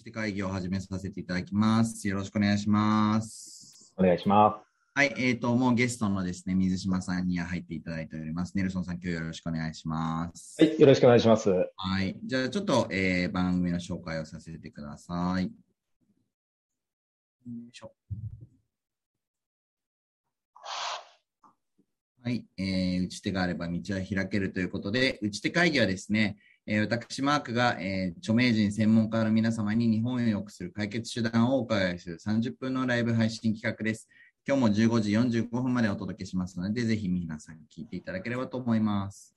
ち手会議を始めさせていただきます。よろしくお願いします。お願いしまはい、えっ、と、もうゲストのですね、水島さんには入っていただいております。ネルソンさん、今日よろしくお願いします。す。はい、よろしくお願いします。はい。じゃあ、ちょっと、えー番組の紹介をさせてください。よいしょ。はい。えー打ち手があれば道は開けるということで、打ち手会議はですね、え私、マークが、えー著名人、専門家の皆様に日本を良くする解決手段をお伺いする30分のライブ配信企画です。今日も15時45分までお届けしますので、ぜひ皆さん聞いていただければと思います。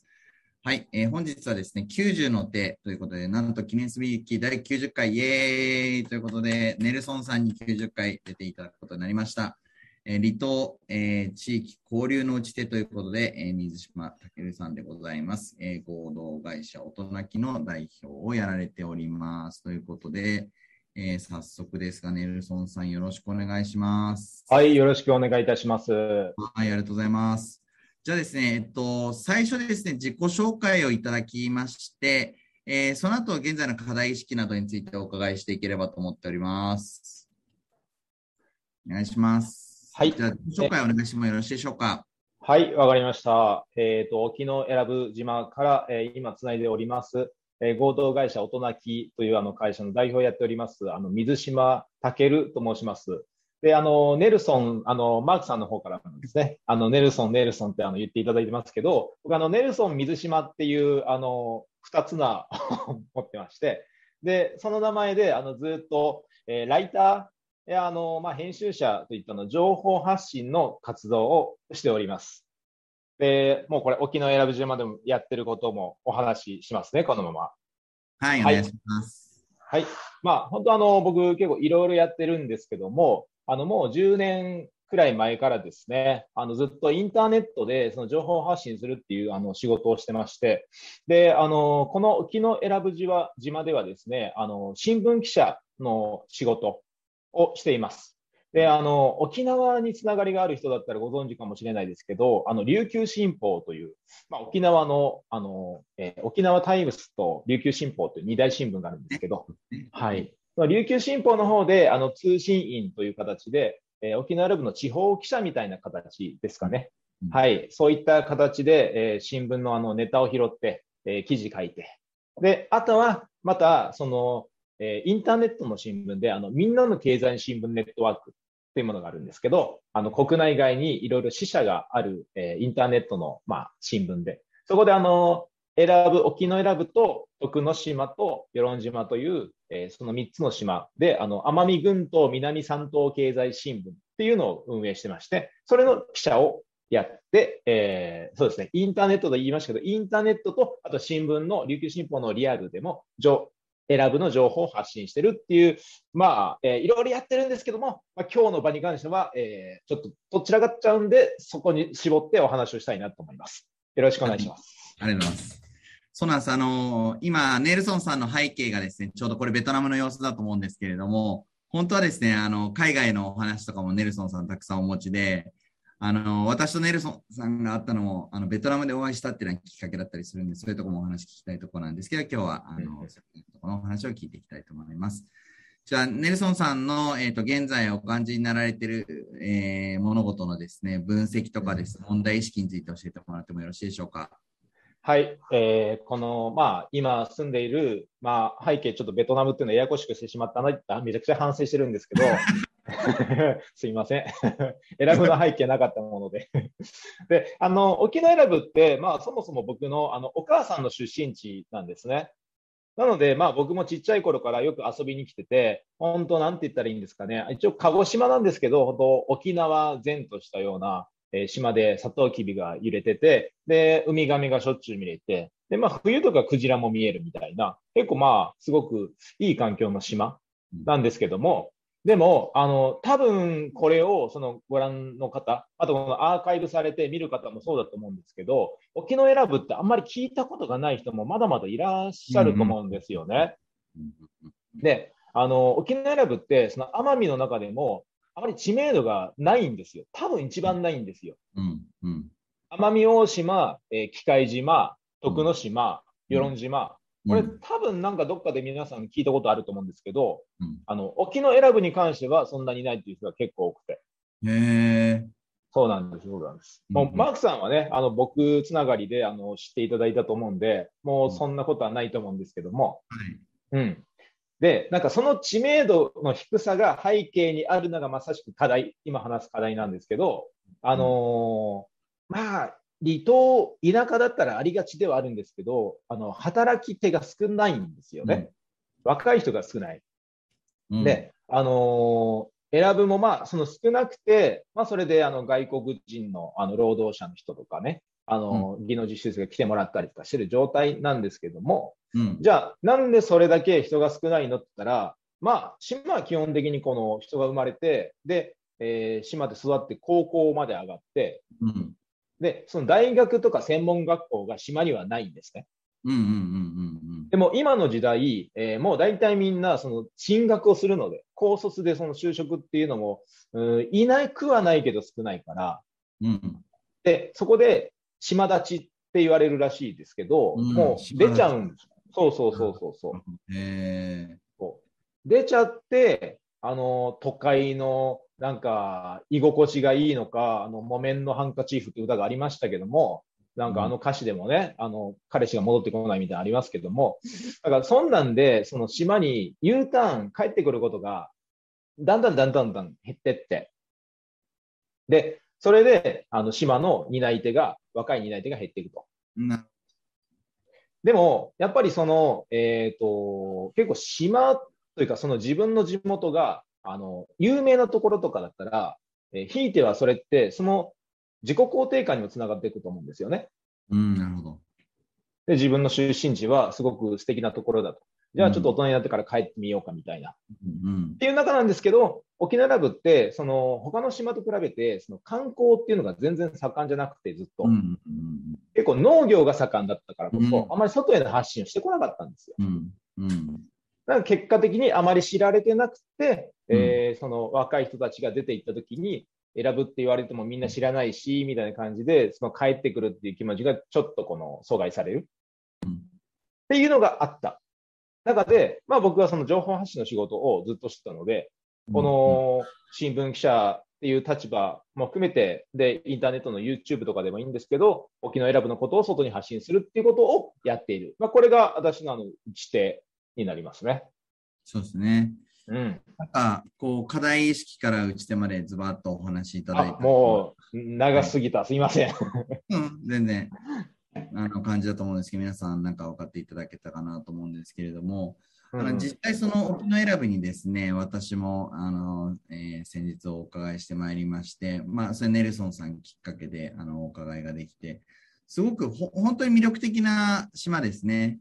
はい、えー本日はですね、90の手ということで、なんと記念すべき第90回、イエーイということで、ネルソンさんに90回出ていただくことになりました。えー離島、えー地域交流の打ち手ということで、えー水島健さんでございます。えー合同会社大人きの代表をやられております。ということで、えー早速ですが、ネルソンさんよろしくお願いします。はい、よろしくお願いいたします。はい、ありがとうございます。じゃあですね、えっと、最初ですね、自己紹介をいただきまして、えーその後、現在の課題意識などについてお伺いしていければと思っております。お願いします。はいじゃあ、紹介お願いしてもよろしいでしょうか。はい、わかりました。えっ、と、沖永良部島から、えー今つないでおります、えー合同会社大人きというあの会社の代表をやっております、あの、水島健と申します。で、あの、ネルソン、あの、マークさんの方からですね。あの、ネルソン、ネルソンってあの言っていただいてますけど、僕あの、ネルソン、水島っていう、あの、二つな持ってまして、で、その名前で、あの、ずっと、えーライター、であの、まあ、編集者といったの情報発信の活動をしております。で、もうこれ沖永良部島でもやってることもお話ししますね、このまま。はい、おはい願いします。はい。まあ、本当あの、僕結構いろいろやってるんですけども、あの、もう10年くらい前からですね、あの、ずっとインターネットでその情報発信するっていうあの仕事をしてまして、で、あの、この沖永良部島島ではですね、あの、新聞記者の仕事をしています。で、あの、沖縄につながりがある人だったらご存知かもしれないですけど、あの、琉球新報という、まあ、沖縄の、あの、えー沖縄タイムスと琉球新報という二大新聞があるんですけど、はい。まあ琉球新報の方で、あの、通信員という形で、えー沖縄ラブの地方記者みたいな形ですかね。うんはい。そういった形で、えー新聞のあのネタを拾って、えー記事書いて。で、あとは、また、その、えーインターネットの新聞で、あの、みんなの経済新聞ネットワークっていうものがあるんですけど、あの、国内外にいろいろ支社がある、えーインターネットの、まあ、新聞で、そこであの、選ぶ、沖永良部と徳之島と与論島という、えーその3つの島で、あの、奄美群島南三島経済新聞っていうのを運営してまして、それの記者をやって、えーそうですね、インターネットで言いましたけど、インターネットと、あと新聞の、琉球新報のリアルでも、情選ぶの情報を発信してるっていう、まあ、えーいろいろやってるんですけども、まあ、今日の場に関しては、えーちょっとどちらがっちゃうんで、そこに絞ってお話をしたいなと思います。よろしくお願いします。ありがとうございます。そうなんです。あの今、ネルソンさんの背景がですね、ちょうどこれベトナムの様子だと思うんですけれども、本当はですね、あの、海外のお話とかもネルソンさんたくさんお持ちで、あの、私とネルソンさんが会ったのも、あの、ベトナムでお会いしたっていうのがきっかけだったりするんで、そういうところもお話聞きたいところなんですけど、今日は、あの、いうところのお話を聞いていきたいと思います。じゃあ、ネルソンさんの、えっ、と、現在お感じになられている、えー物事のですね、分析とかです、問題意識について教えてもらってもよろしいでしょうか？はい、えーこの、まあ、今住んでいる、まあ、背景、ちょっとベトナムっていうのはややこしくしてしまったなって、めちゃくちゃ反省してるんですけど、すいません。選ぶの背景なかったもので。で、あの、沖縄選ぶって、まあ、そもそも僕の、あの、お母さんの出身地なんですね。なので、まあ僕もちっちゃい頃からよく遊びに来てて、本当なんて言ったらいいんですかね。一応鹿児島なんですけど、本当沖縄前としたような、えー島でサトウキビが揺れてて、で、ウミガメがしょっちゅう見れて、で、まあ冬とかクジラも見えるみたいな、結構まあすごくいい環境の島なんですけども、でも、あの、多分これをそのご覧の方、あとこのアーカイブされて見る方もそうだと思うんですけど、沖永良部ってあんまり聞いたことがない人もまだまだいらっしゃると思うんですよね。で、あの、沖永良部って、その奄美の中でも、あまり知名度がないんですよ。多分一番ないんですよ。奄美大島、えー、機械島、徳之島、うん与論島、これ、多分なんかどっかで皆さん聞いたことあると思うんですけど、うんあの、沖の選ぶに関してはそんなにないっていう人が結構多くて。へえ。そうなんです、そうなんです。うんもう、マークさんはね、あの、僕つながりで、あの、知っていただいたと思うんで、もうそんなことはないと思うんですけども、はい。うん。で、なんかその知名度の低さが背景にあるのがまさしく課題、今話す課題なんですけど、あのーまあ、離島、田舎だったらありがちではあるんですけど、あの、働き手が少ないんですよね。若い人が少ない。うん、で、あのー選ぶもまあ、その少なくて、まあ、それであの外国人のあの労働者の人とかね、あのー技能実習生が来てもらったりとかしてる状態なんですけども、うん。じゃあ、なんでそれだけ人が少ないのって言ったら、まあ、島は基本的にこの人が生まれて、で、えー島で育って高校まで上がって、うん。で、その大学とか専門学校が島にはないんですね。うん。うん。うん。でも今の時代、えーもう大体みんなその進学をするので、高卒でその就職っていうのも、うんいなくはないけど少ないから、うん。うん。で、そこで島立ちって言われるらしいですけど、うんもう出ちゃうんです。そうそうそうそうそう。出ちゃって、あの、都会のなんか居心地がいいのか、あの、木綿のハンカチーフって歌がありましたけども、なんかあの歌詞でもね、あの、彼氏が戻ってこないみたいなのありますけども、だからそんなんで、その島に U ターン帰ってくることが、だんだんだんだんだん減ってって、で、それで、あの、島の担い手が、若い担い手が減っていくと。なでも、やっぱりその、えっ、と、結構島というか、その自分の地元が、あの、有名なところとかだったら、えーひいてはそれって、その自己肯定感にもつながっていくと思うんですよね。うん。なるほど。で、自分の出身地はすごく素敵なところだと。じゃあちょっと大人になってから帰ってみようかみたいな。っうん。ていう中なんですけど、沖縄ラブって、その他の島と比べて、その観光っていうのが全然盛んじゃなくて、ずっと。うん。うん。結構農業が盛んだったからこそ、うんあまり外への発信をしてこなかったんですよ。うん。から結果的にあまり知られてなくて、えーその若い人たちが出ていったときに、選ぶって言われてもみんな知らないし、みたいな感じで、その帰ってくるっていう気持ちがちょっとこの阻害される。っていうのがあった。中で、まあ僕はその情報発信の仕事をずっとしてたので、この新聞記者っていう立場も含めて、で、インターネットの YouTube とかでもいいんですけど、沖縄選ぶのことを外に発信するっていうことをやっている。まあこれが私のあの、になりますね。そうですね。うん。なんか、こう、課題意識から打ち手までズバッとお話しいただいあた。もう、長すぎた。すいません。うん、全然、あの、感じだと思うんですけど、皆さんなんか分かっていただけたかなと思うんですけれども、あの実際その沖永良部にですね、私も、あの、えー先日お伺いしてまいりまして、まあ、それネルソンさんきっかけで、あの、お伺いができて、すごくほ本当に魅力的な島ですね。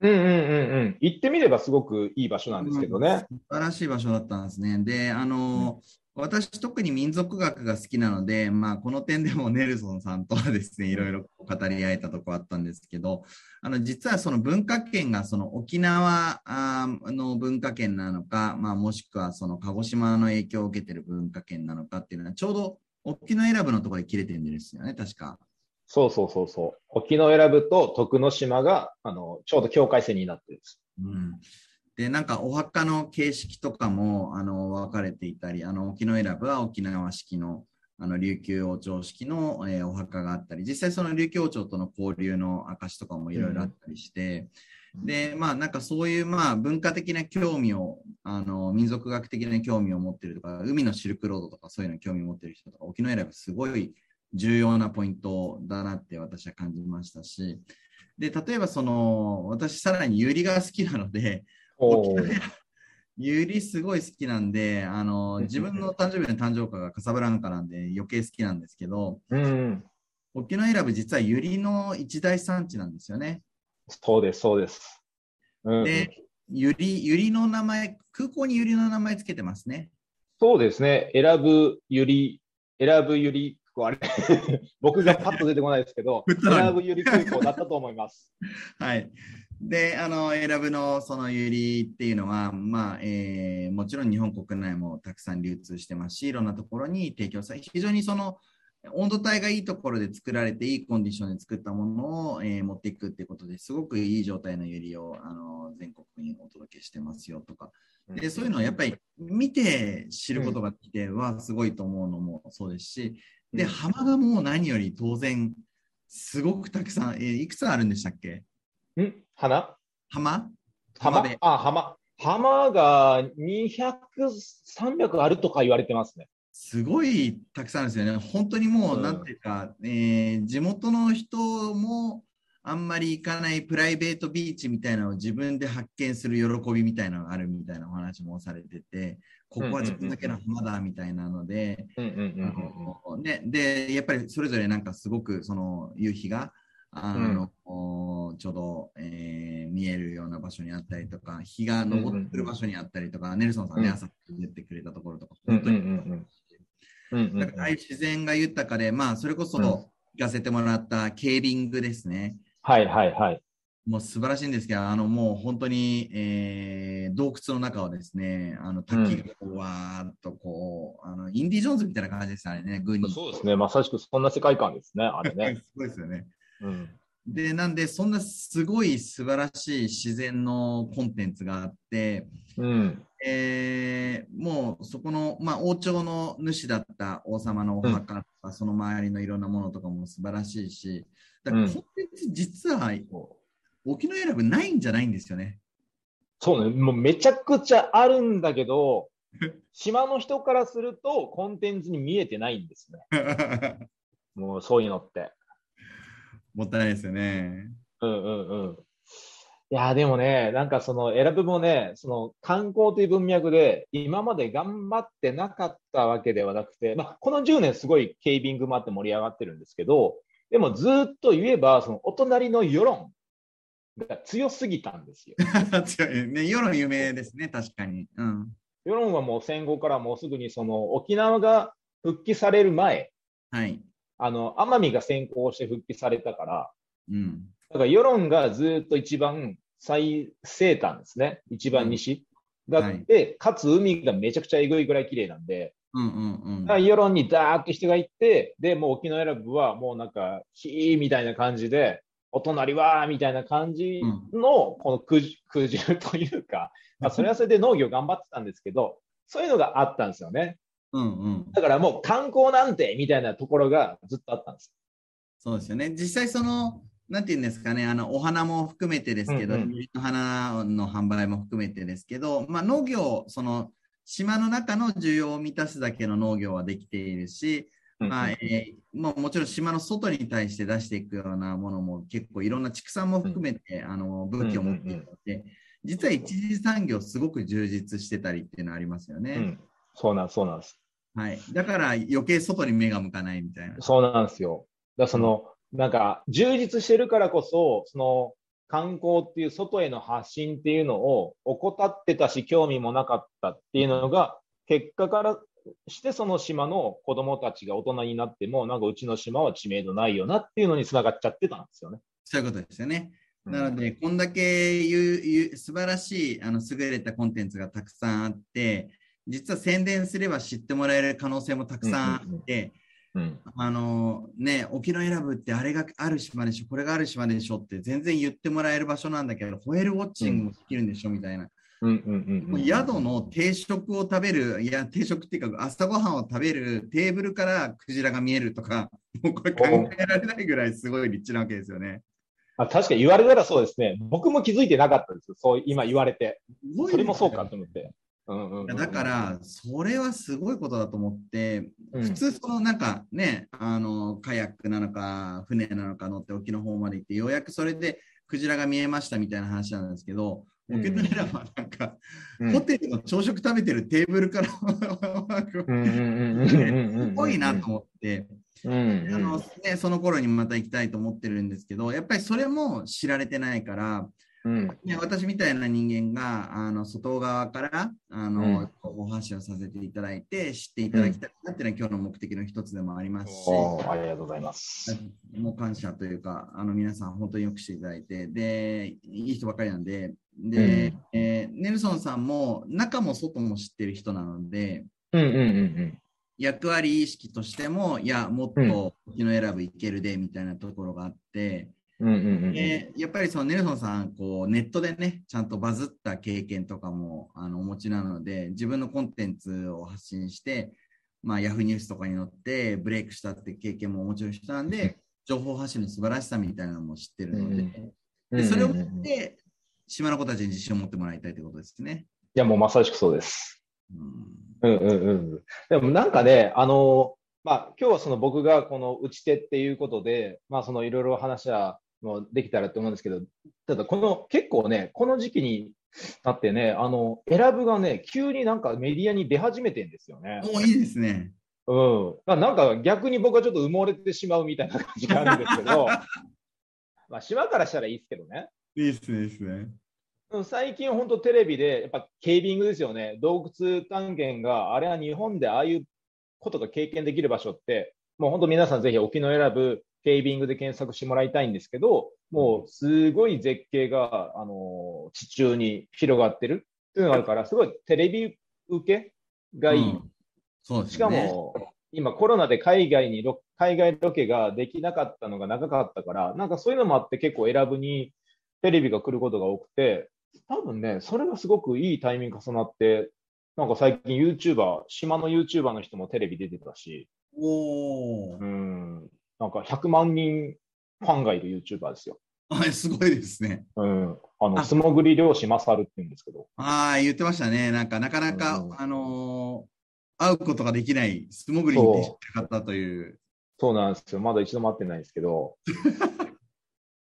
うんうんうんうん。行ってみればすごくいい場所なんですけどね。素晴らしい場所だったんですね。で、あの、私特に民族学が好きなので、まあ、この点でもネルソンさんとはですね、いろいろ語り合えたとこあったんですけど、あの、実はその文化圏がその沖縄の文化圏なのか、まあ、もしくはその鹿児島の影響を受けてる文化圏なのかっていうのは、ちょうど沖永良部のところで切れてるんですよね、確か。そうそうそうそう。沖永良部と徳之島が、あの、ちょうど境界線になってるんです。うんで、なんかお墓の形式とかも、あの、分かれていたり、あの、沖永良部は沖縄式の、あの、琉球王朝式の、えーお墓があったり、実際その琉球王朝との交流の証とかもいろいろあったりして、で、まあ、なんかそういう、まあ、文化的な興味を、あの、民族学的な興味を持ってるとか、海のシルクロードとかそういうの興味を持ってる人とか、沖永良部すごい重要なポイントだなって私は感じましたし、で、例えばその、私さらにユリが好きなので、ユリすごい好きなんで、あの、自分の誕生日の誕生日がカサブランカなんで余計好きなんですけど、うん。沖永良部実はユリの一大産地なんですよね。そうです、そうです。うん、で、ユリ、ユリの名前、空港にユリの名前つけてますね。そうですね。選ぶゆり、選ぶゆり、あれ。僕がパッと出てこないですけど、振ったのに選ぶゆり空港だったと思います。はい。で、あの、選ぶのそのユリっていうのは、まあ、えーもちろん日本国内もたくさん流通してますし、いろんなところに提供され、非常にその、温度帯がいいところで作られていいコンディションで作ったものを、えー、持っていくってことですごくいい状態のユリをあの全国にお届けしてますよとか。でそういうのをやっぱり見て知ることができてはすごいと思うのもそうですしで浜がもう何より当然すごくたくさん、えー、いくつあるんでしたっけ？ん？花浜？浜？で。あ、浜。浜が200、300あるとか言われてますね。すごいたくさんですよね。本当にもう、うん、なんていうか、えー、地元の人もあんまり行かないプライベートビーチみたいなのを自分で発見する喜びみたいなのがあるみたいなお話もされてて、ここは自分だけの浜だみたいなので、で、やっぱりそれぞれなんかすごくその夕日が、あの、うん、ちょうど、えー、見えるような場所にあったりとか、日が昇ってる場所にあったりとか、うんうん、ネルソンさんね、朝出てくれたところとか、本当に、だからああいう自然が豊かで、まあ、それこそ行かせてもらったケービングですね。はいはいはい。もう素晴らしいんですけど、あのもう本当に、えー、洞窟の中をですね、あの滝がこうわーっとこう、あのインディ・ジョーンズみたいな感じですね、ね軍に。そうですね、まさしくそんな世界観ですね、あれね。すごいですよね。うん、で、なんで、そんなすごい素晴らしい自然のコンテンツがあって、うん、えー、もうそこの、まあ、王朝の主だった王様のお墓とか、うん、その周りのいろんなものとかも素晴らしいし、だからコンテンツ実は、沖永良部ないんじゃないんですよね。そうね、もうめちゃくちゃあるんだけど、島の人からするとコンテンツに見えてないんですね。もうそういうのって。もったいないですよね。うんうんうん。いや、でもね、なんかその選ぶもね、その観光という文脈で今まで頑張ってなかったわけではなくて、まあ、この10年すごいケービングもあって盛り上がってるんですけど、でもずっと言えば、そのお隣の世論が強すぎたんですよ。強いね。世論有名ですね、確かに。うん。世論はもう戦後からもうすぐにその沖縄が復帰される前、はい。あの、奄美が先行して復帰されたから、うん。だから世論がずっと一番最西端ですね。一番西。があって、はい、かつ海がめちゃくちゃえぐいぐらい綺麗なんで、うんうんうん、世論にダーッと人が行って、で、もう沖永良部はもうなんか、ヒーみたいな感じで、お隣はみたいな感じの、この空中というか、まあ、それはそれで農業頑張ってたんですけど、そういうのがあったんですよね。うんうん、だからもう観光なんてみたいなところがずっとあったんです。そうですよね。実際その、なんていうんですかね、あのお花も含めてですけど、うんうん、の花の販売も含めてですけど、まあ、農業、その島の中の需要を満たすだけの農業はできているし、まあえー、ももちろん島の外に対して出していくようなものも結構いろんな畜産も含めて、うん、あの武器を持っているので、実は一次産業すごく充実してたりっていうのはありますよね。うん、そうなんそうなんです。はい。だから余計外に目が向かないみたいな。そうなんですよ。だその、なんか、充実してるからこそ、その、観光っていう外への発信っていうのを怠ってたし、興味もなかったっていうのが、結果からしてその島の子供たちが大人になっても、なんかうちの島は知名度ないよなっていうのにつながっちゃってたんですよね。そういうことですよね。なので、こんだけゆ素晴らしいあの優れたコンテンツがたくさんあって、実は宣伝すれば知ってもらえる可能性もたくさんあって、うん、あのね、沖永良部ってあれがある島でしょ、これがある島でしょって全然言ってもらえる場所なんだけど、ホエールウォッチングもできるんでしょ、みたいな。宿の定食を食べる、いや、定食っていうか、朝ごはんを食べるテーブルからクジラが見えるとか、もうこれ考えられないぐらいすごい立地なわけですよね。あ確かに言われたらそうですね。僕も気づいてなかったですそう今言われて。それもそうかと思って。だから、それはすごいことだと思って、うん、普通、そのなんかね、あのカヤックなのか、船なのか乗って沖の方まで行って、ようやくそれでクジラが見えましたみたいな話なんですけど、沖縄はなんか、うん、ホテルの朝食食べてるテーブルから すごいなと思って、あのね、その頃にまた行きたいと思ってるんですけど、やっぱりそれも知られてないから、うん、ね、私みたいな人間があの外側からあの、うん、お話をさせていただいて知っていただきたいなっていうのは、今日の目的の一つでもありますし、ありがとうございます。もう感謝というか、あの皆さん本当によくしていただいて、で、いい人ばかりなんで、で、うん、えー、ネルソンさんも中も外も知ってる人なので、うんうんうんうん。役割意識としても、いや、もっと沖永良部いけるでみたいなところがあって、うんうんうん。でやっぱりそのネルソンさんこうネットでねちゃんとバズった経験とかもあのお持ちなので自分のコンテンツを発信して、まあ、ヤフーニュースとかに載ってブレイクしたって経験もお持ちの人なんで情報発信の素晴らしさみたいなのも知ってるので,、でそれを持って島の子たちに自信を持ってもらいたいということですね。いや、もうまさしくそうです。うんうんうんうん。でもなんかね、あの、まあ、今日はその僕がこの打ち手っていうことで、まあ、そのいろいろ話はもうできたらと思うんですけど、ただこの結構ね、この時期になってね、あの、選ぶがね、急になんかメディアに出始めてんですよね。もういいですね。うん。まあなんか逆に僕はちょっと埋もれてしまうみたいな感じがあるんですけど、まあ島からしたらいいですけどね。いいですね、いいですね。うん最近本当テレビで、やっぱケービングですよね。洞窟探検が、あれは日本でああいうことが経験できる場所って、もう本当皆さんぜひ沖永良部ケービングで検索してもらいたいんですけど、もうすごい絶景が、あのー地中に広がってるっていうのがあるから、すごいテレビ受けがいい。うん。そうですしかね。も、今コロナで海外にロ、海外ロケができなかったのが長かったから、なんかそういうのもあって結構選ぶにテレビが来ることが多くて、多分ね、それがすごくいいタイミング重なって、なんか最近 YouTuber、島の YouTuber の人もテレビ出てたし、おー。うん、なんか100万人ファンがいる YouTuber ですよ。はい、すごいですね。うん。あの、あ素潜り漁師マサルって言うんですけど。ああ、言ってましたね。なんか、なかなか、うんあのー会うことができない、素潜りに徹してる方という。そうなんですよ。まだ一度も会ってないんですけど。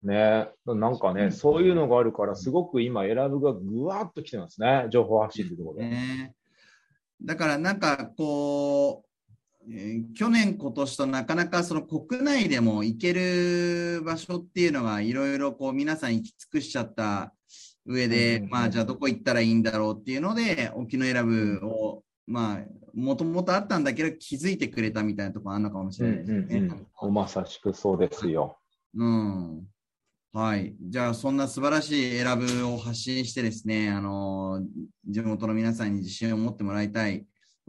ねなんかね、そういうのがあるから、すごく今、選ぶがぐわっと来てますね。情報発信というところで。ね。だから、なんか、こう、えー去年、今年となかなかその国内でも行ける場所っていうのがいろいろこう皆さん行き尽くしちゃった上で、うんまあじゃあどこ行ったらいいんだろうっていうので、沖永良部を、まあ、もともとあったんだけど気づいてくれたみたいなところあるのかもしうんれないですね。うんうん。まさしくそうですよ。うん。はい。じゃあ、そんな素晴らしい選ぶを発信してですね、あの、地元の皆さんに自信を持ってもらいたい。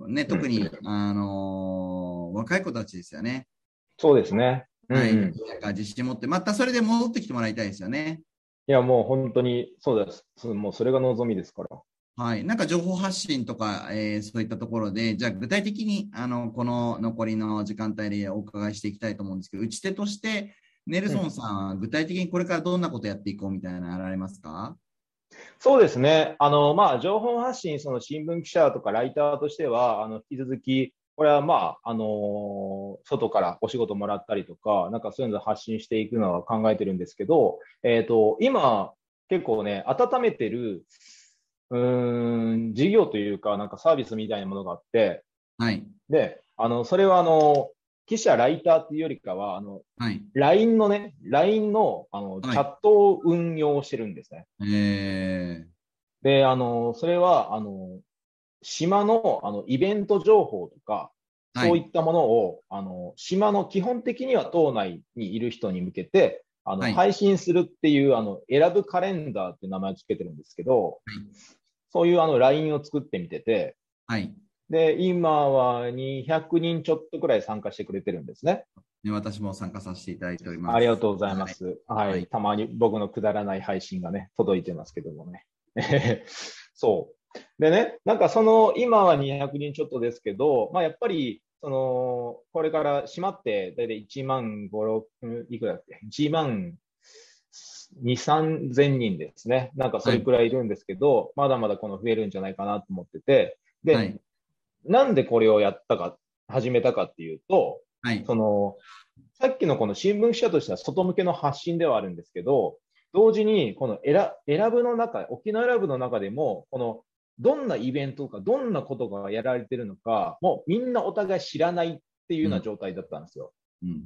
ね、特に、あの、若い子たちですよね。そうですね。うんはい。うん、いなんか自信持って、またそれで戻ってきてもらいたいですよね。や、もう本当にそうです。もうそれが望みですから。はい。なんか情報発信とか、えーそういったところで、じゃあ具体的に、あの、この残りの時間帯でお伺いしていきたいと思うんですけど、打ち手として、ネルソンさんは具体的にこれからどんなことやっていこうみたいなのあられますか？そうですね。あの、まあ、情報発信、その新聞記者とかライターとしては、あの、引き続き、これはまあ、あの外からお仕事もらったりとか、なんかそういうのを発信していくのは考えてるんですけど、えっ、と、今、結構ね、温めてる、うーん、事業というか、なんかサービスみたいなものがあって、はい。で、あの、それはあの、記者、ライターっていうよりかは、あの、はい。LINE のね、LINE の、あの、いチャットを運用してるんですね。えで、あの、それは、あの、島の、あの、イベント情報とか、ー、はい。そういったものを、あの、島の基本的には島内にいる人に向けて、あの、はい配信するっていう、あの、選ぶカレンダーっていう名前をつけてるんですけど、そういうあの、LINE を作ってみてて、はい。で、今は200人ちょっとくらい参加してくれてるんですね。ね私も参加させていただいております。ありがとうございます。はい。はいたまに僕のくだらない配信がね、届いてますけどもね。そう。でね、なんかその、今は200人ちょっとですけど、まあやっぱり、その、これから閉まって、だいたい1万5、6、いくらだっけ ?1 万2、3000人ですね。なんかそれくらいいるんですけど、まだまだこの増えるんじゃないかなと思ってて、で、はいなんでこれをやったか、始めたかっていうと、はい。その、さっきのこの新聞記者としては外向けの発信ではあるんですけど、同時にこの選選ぶの中、沖縄選ぶの中でも、このどんなイベントとか、どんなことがやられてるのか、もうみんなお互い知らないっていうような状態だったんですよ。うん。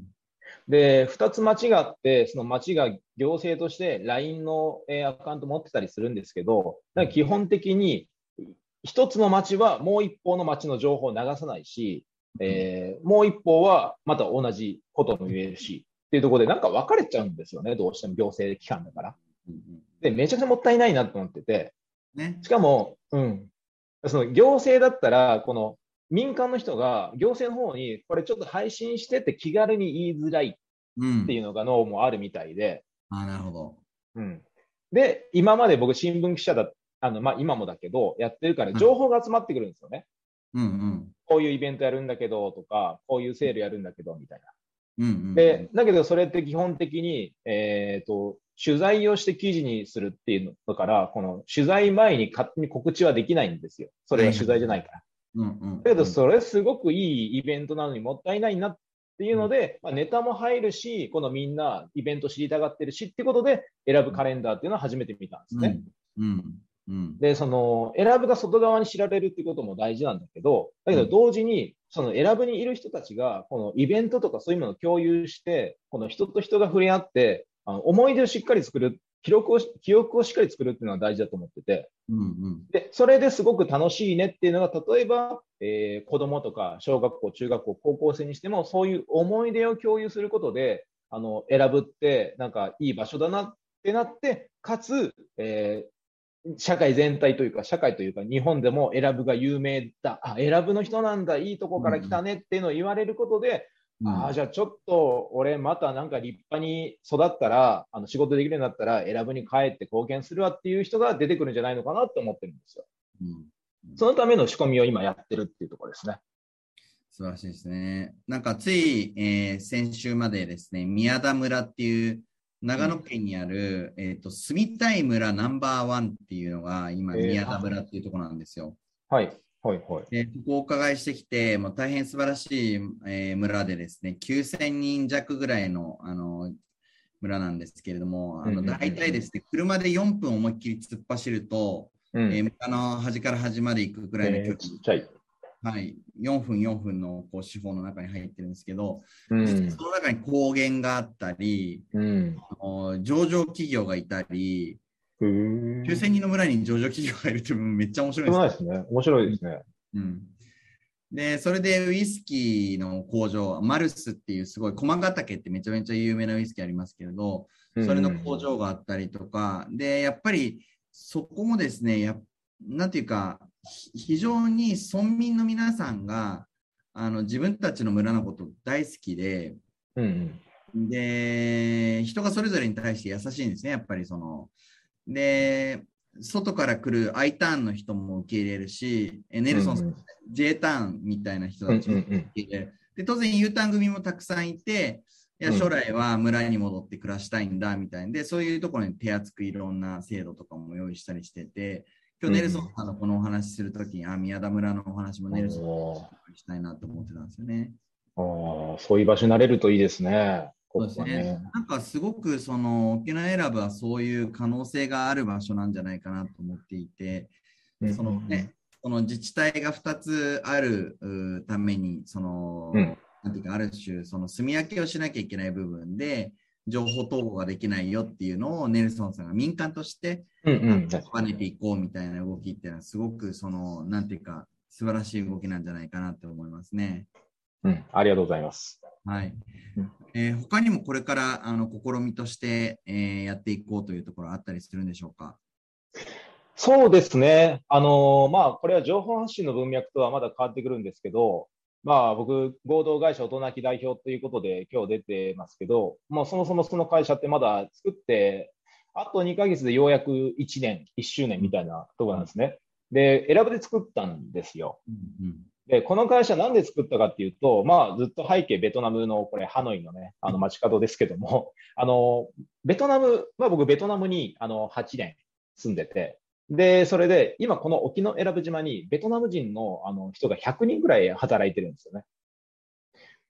で、二つ町があって、その町が行政として LINE の、えーアカウント持ってたりするんですけど、基本的に一つの町はもう一方の町の情報を流さないし、えーもう一方はまた同じことも言えるし、っていうところでなんか分かれちゃうんですよね、どうしても行政機関だから。うんうんで、めちゃくちゃもったいないなと思ってて、ね。しかも、うん。その行政だったら、この民間の人が行政の方に、これちょっと配信してって気軽に言いづらいうんっていうのが脳もあるみたいで、あなるほど。うん。で、今まで僕新聞記者だ、あの、まあ、今もだけど、やってるからうん情報が集まってくるんですよね。うんうん。こういうイベントやるんだけどとか、こういうセールやるんだけどみたいな。うんうん、で、だけどそれって基本的に、えっ、と、取材をして記事にするっていうのだから、この取材前に勝手に告知はできないんですよ。それは取材じゃないから。うんうん、だけど、それすごくいいイベントなのにもったいないなっていうので、まあ、ネタも入るし、このみんなイベント知りたがってるしってことで選ぶカレンダーっていうのは初めて見たんですね。うんうんうん。で、その選ぶが外側に知られるっていうことも大事なんだけど、だけど同時に、その選ぶにいる人たちが、このイベントとかそういうものを共有して、この人と人が触れ合って、あの思い出をしっかり作る、記録を、記憶をしっかり作るっていうのは大事だと思ってて、うんうん。で、それですごく楽しいねっていうのが、例えば、えー子供とか小学校、中学校、高校生にしても、そういう思い出を共有することで、あの、選ぶって、なんかいい場所だなってなって、かつ、えー社会全体というか、社会というか、日本でも選ぶが有名だ、あ、選ぶの人なんだ、いいとこから来たねっていうのを言われることで、うんああ、じゃあちょっと俺またなんか立派に育ったら、あの仕事できるようになったら選ぶに帰って貢献するわっていう人が出てくるんじゃないのかなって思ってるんですよ。うんそのための仕込みを今やってるっていうところですね。素晴らしいですね。なんかつい、えー先週までですね、宮田村っていう長野県にある、えっ、と、住みたい村ナンバーワンっていうのが今、えー宮田村っていうところなんですよ。はい。はい。はい。でここをお伺いしてきて、もう大変素晴らしい、えー村でですね、9000人弱ぐらいのあの村なんですけれども、あの大体ですね、車で4分思いっきり突っ走ると、うんえー村の端から端まで行くぐらいの距離えーちっちゃい。はい、4分4分のこう四方の中に入ってるんですけど、うん。その中に高原があったり、うん。あの上場企業がいたり、へー9000人の村に上場企業がいるってめっちゃ面白いで。ですすね。面白いですね。うん、で、それでウイスキーの工場、マルスっていうすごい駒ヶ岳ってめちゃめちゃ有名なウイスキーありますけれど、それの工場があったりとか、で、やっぱりそこもですね、やなんていうか、ひ非常に村民の皆さんがあの自分たちの村のこと大好きで、うん。うん。で、人がそれぞれに対して優しいんですね、やっぱりその。で、外から来る I ターンの人も受け入れるし、えネルソンさん、うん J ターンみたいな人うん。たちも受け入れる。で、当然 U ターン組もたくさんいて、いやうん将来は村に戻って暮らしたいんだみたいなで、そういうところに手厚くいろんな制度とかも用意したりしてて、今日ネルソンさんのこのお話しするときに、あ、宮田村のお話もネルソンさんにしたいなと思ってたんですよね。あーそういう場所になれるといいですね。そうですね。なんかすごくその沖縄選ぶはそういう可能性がある場所なんじゃないかなと思っていて、うんそのね、その自治体が2つあるうために、その、うんなんていうか、ある種、その住み分けをしなきゃいけない部分で、情報統合ができないよっていうのをネルソンさんが民間として。束ねていこうみたいな動きっていうのは、すごくその、なんていうか、素晴らしい動きなんじゃないかなって思いますね。うん。ありがとうございます。はいうん。えー他にもこれからあの試みとして、えーやっていこうというところあったりするんでしょうか？そうですね。あのーまあ、これは情報発信の文脈とはまだ変わってくるんですけど、まあ、僕、合同会社大人気代表ということで今日出てますけど、まあ、そもそもその会社ってまだ作って、あと2ヶ月でようやく1年、1周年みたいなところなんですね。で、選ぶで作ったんですよ。うんで、この会社なんで作ったかっていうと、まあ、ずっと背景ベトナムの、これ、ハノイのね、あの、街角ですけども、あの、ベトナム、まあ僕、ベトナムに、あの、8年住んでて、で、それで、今この沖永良部島に、ベトナム人の、あの、人が100人ぐらい働いてるんですよね。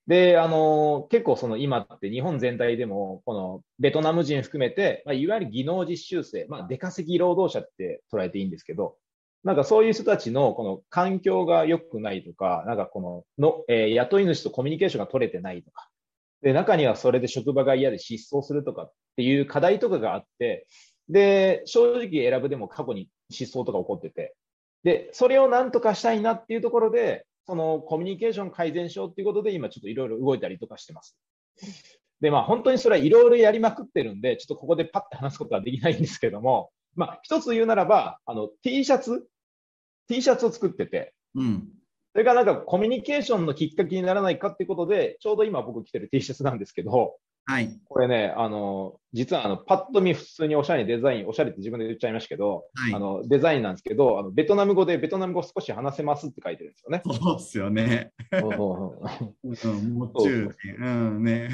で、あの、結構その今って日本全体でも、このベトナム人含めて、まあ、いわゆる技能実習生、まあ、出稼ぎ労働者って捉えていいんですけど、なんかそういう人たちのこの環境が良くないとか、なんかこのの、えー雇い主とコミュニケーションが取れてないとか、で、中にはそれで職場が嫌で失踪するとかっていう課題とかがあって、で、正直選ぶでも過去に失踪とか起こってて、で、それをなんとかしたいなっていうところで、そのコミュニケーション改善しようっていうことで、今ちょっといろいろ動いたりとかしてます。で、まあ本当にそれはいろいろやりまくってるんで、ちょっとここでパッて話すことはできないんですけども、まあ一つ言うならば、あの T シャツ？T シャツを作ってて、うん。それがなんかコミュニケーションのきっかけにならないかっていうことで、ちょうど今僕着てる T シャツなんですけど、はい。これね、あの、実はあの、パッと見普通におしゃれにデザイン、おしゃれって自分で言っちゃいましたけど、はいあの、デザインなんですけど、あの、ベトナム語でベトナム語少し話せますって書いてるんですよね。そうっすよね。もう中、うん、ね。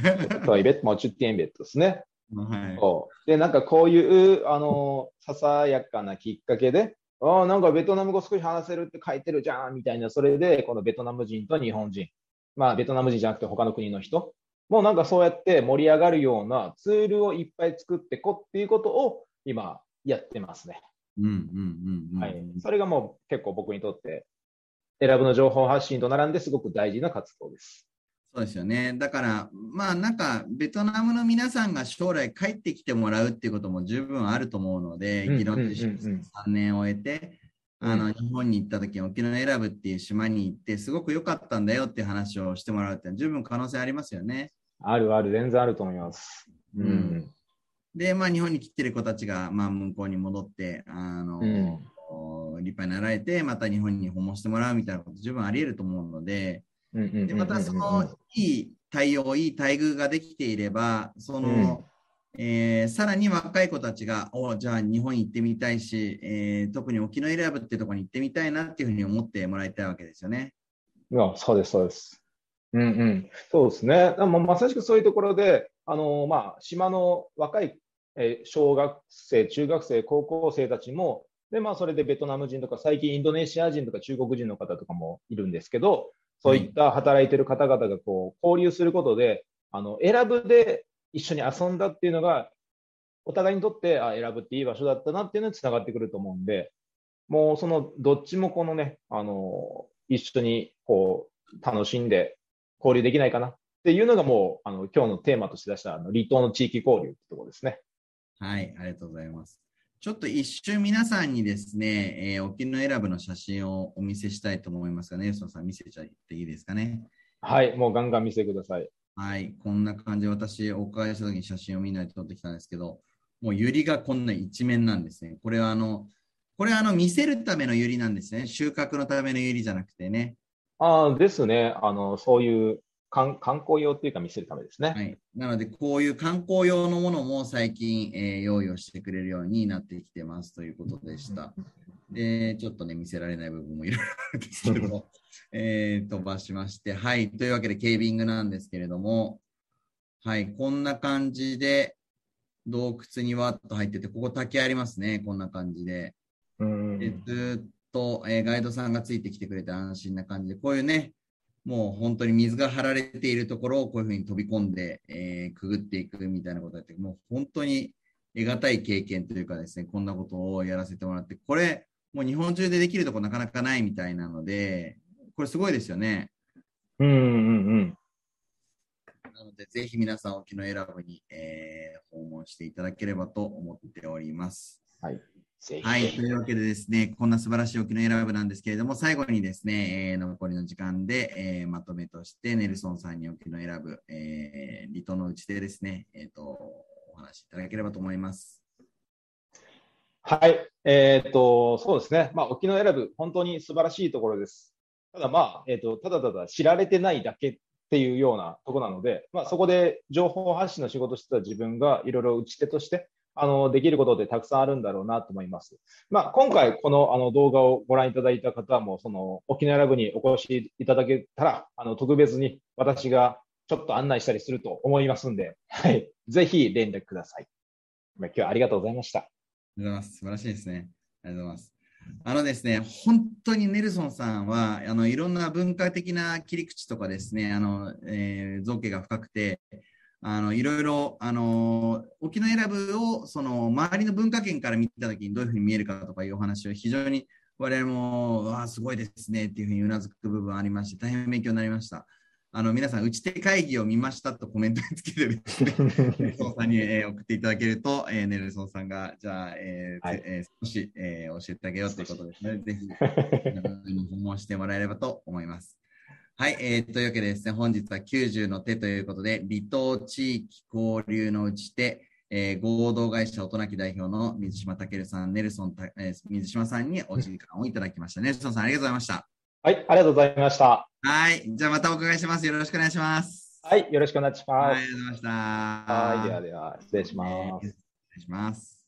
もう10点ベットですね。はい。で、なんかこういう、あの、ささやかなきっかけで、ああ、なんかベトナム語少し話せるって書いてるじゃん、みたいな、それで、このベトナム人と日本人、まあ、ベトナム人じゃなくて他の国の人、もうなんかそうやって盛り上がるようなツールをいっぱい作ってこっていうことを今やってますね。うん、うん、うんうん。はい。それがもう結構僕にとって、選ぶの情報発信と並んですごく大事な活動です。そうですよね。だから、まあなんか、ベトナムの皆さんが将来帰ってきてもらうっていうことも十分あると思うので、うん技能うんうんうん実習3年を終えて、あの、日本に行った時に沖縄選ぶっていう島に行って、すごく良かったんだよっていう話をしてもらうって十分可能性ありますよね。あるある、全然あると思います。うん。うんで、まあ日本に来てる子たちが、まあ向こうに戻って、あの、うん立派になられて、また日本に訪問してもらうみたいなこと十分あり得ると思うので、うんうんうんうんうんでまたそのいい対応、いい待遇ができていれば、その、えーさらに若い子たちが、おじゃあ日本行ってみたいし、えー特に沖永良部ってところに行ってみたいなっていうふうに思ってもらいたいわけですよね。いや、そうです、そうです。うんうん。そうですね。でもまさしくそういうところで、あのまあ、島の若い、小学生、中学生、高校生たちも、で、まあ、それでベトナム人とか、最近インドネシア人とか中国人の方とかもいるんですけど、そういった働いてる方々がこう交流することで、あの、選ぶで一緒に遊んだっていうのが、お互いにとって、あ、選ぶっていい場所だったなっていうのにつながってくると思うんで、もうそのどっちもこのね、あの、一緒にこう楽しんで交流できないかなっていうのがもう、あの、今日のテーマとして出したあの離島の地域交流ってところですね。はい、ありがとうございます。ちょっと一瞬皆さんにですね、えー沖永良部の写真をお見せしたいと思いますが、ネルソンさん見せちゃっていいですかね？はい、もうガンガン見せてください。はい、こんな感じで私、お伺いした時に写真をみんなで撮ってきたんですけど、もうユリがこんな一面なんですね。これはあの、これはあの見せるためのユリなんですね。収穫のためのユリじゃなくてね。ああ、ですね。あの、そういう観観光用っていうか見せるためですね。はい。なので、こういう観光用のものも最近、えー用意をしてくれるようになってきてますということでした。で、ちょっとね、見せられない部分もいろいろあるんですけど、えー飛ばしまして、はい。というわけで、ケービングなんですけれども、はい。こんな感じで、洞窟にわっと入ってて、ここ竹ありますね。こんな感じで。うんでずーっと、えーガイドさんがついてきてくれて安心な感じで、こういうね、もう本当に水が張られているところをこういうふうに飛び込んで、えーくぐっていくみたいなことやって、もう本当に得難い経験というかですね、こんなことをやらせてもらって、これ、もう日本中でできるとこなかなかないみたいなので、これすごいですよね。うんうんうん。なので、ぜひ皆さん、沖永良部に、えー訪問していただければと思っております。はい。はい。というわけでですね、こんな素晴らしい沖縄選ぶなんですけれども、最後にですね、えー残りの時間で、えーまとめとして、ネルソンさんに沖縄選ぶ、えー離島のうちでですね、えっ、と、お話しいただければと思います。はい。えっ、と、そうですね。まあ、沖縄選ぶ、本当に素晴らしいところです。ただまあ、えっ、と、ただただ知られてないだけっていうようなところなので、まあ、そこで情報発信の仕事をしてた自分がいろいろ打ち手として、あの、できることってたくさんあるんだろうなと思います。まあ、今回このあの動画をご覧いただいた方も、その沖縄ラブにお越しいただけたら、あの、特別に私がちょっと案内したりすると思いますんで、はい。ぜひ連絡ください。まあ今日はありがとうございました。ありがとうございます。素晴らしいですね。ありがとうございます。あのですね、本当にネルソンさんは、あの、いろんな文化的な切り口とかですね、あの、えー造形が深くて、あの、いろいろ、あの、沖縄選ぶを、その、周りの文化圏から見たときにどういうふうに見えるかとかいうお話を非常に我々も、わあ、すごいですねっていうふうにうなずく部分ありまして、大変勉強になりました。あの、皆さん、打ち手会議を見ましたとコメントにつけてですね、ネルソンさんに、えー送っていただけると、えーネルソンさんが、じゃあ、えーはいえー少し、えー教えてあげようということですね。ぜひ、訪問してもらえればと思います。はい、えーというわけでですね、本日は90の手ということで、離島地域交流のうち手、えー合同会社音なき代表の水島健さん、ネルソンた、えー水島さんにお時間をいただきました。ネルソンさん、ありがとうございました。はい、ありがとうございました。はい。じゃあまたお伺いします。よろしくお願いします。はい、よろしくお願いしはい、あます。りがとうございました。はい、ではでは、失礼します。失礼します。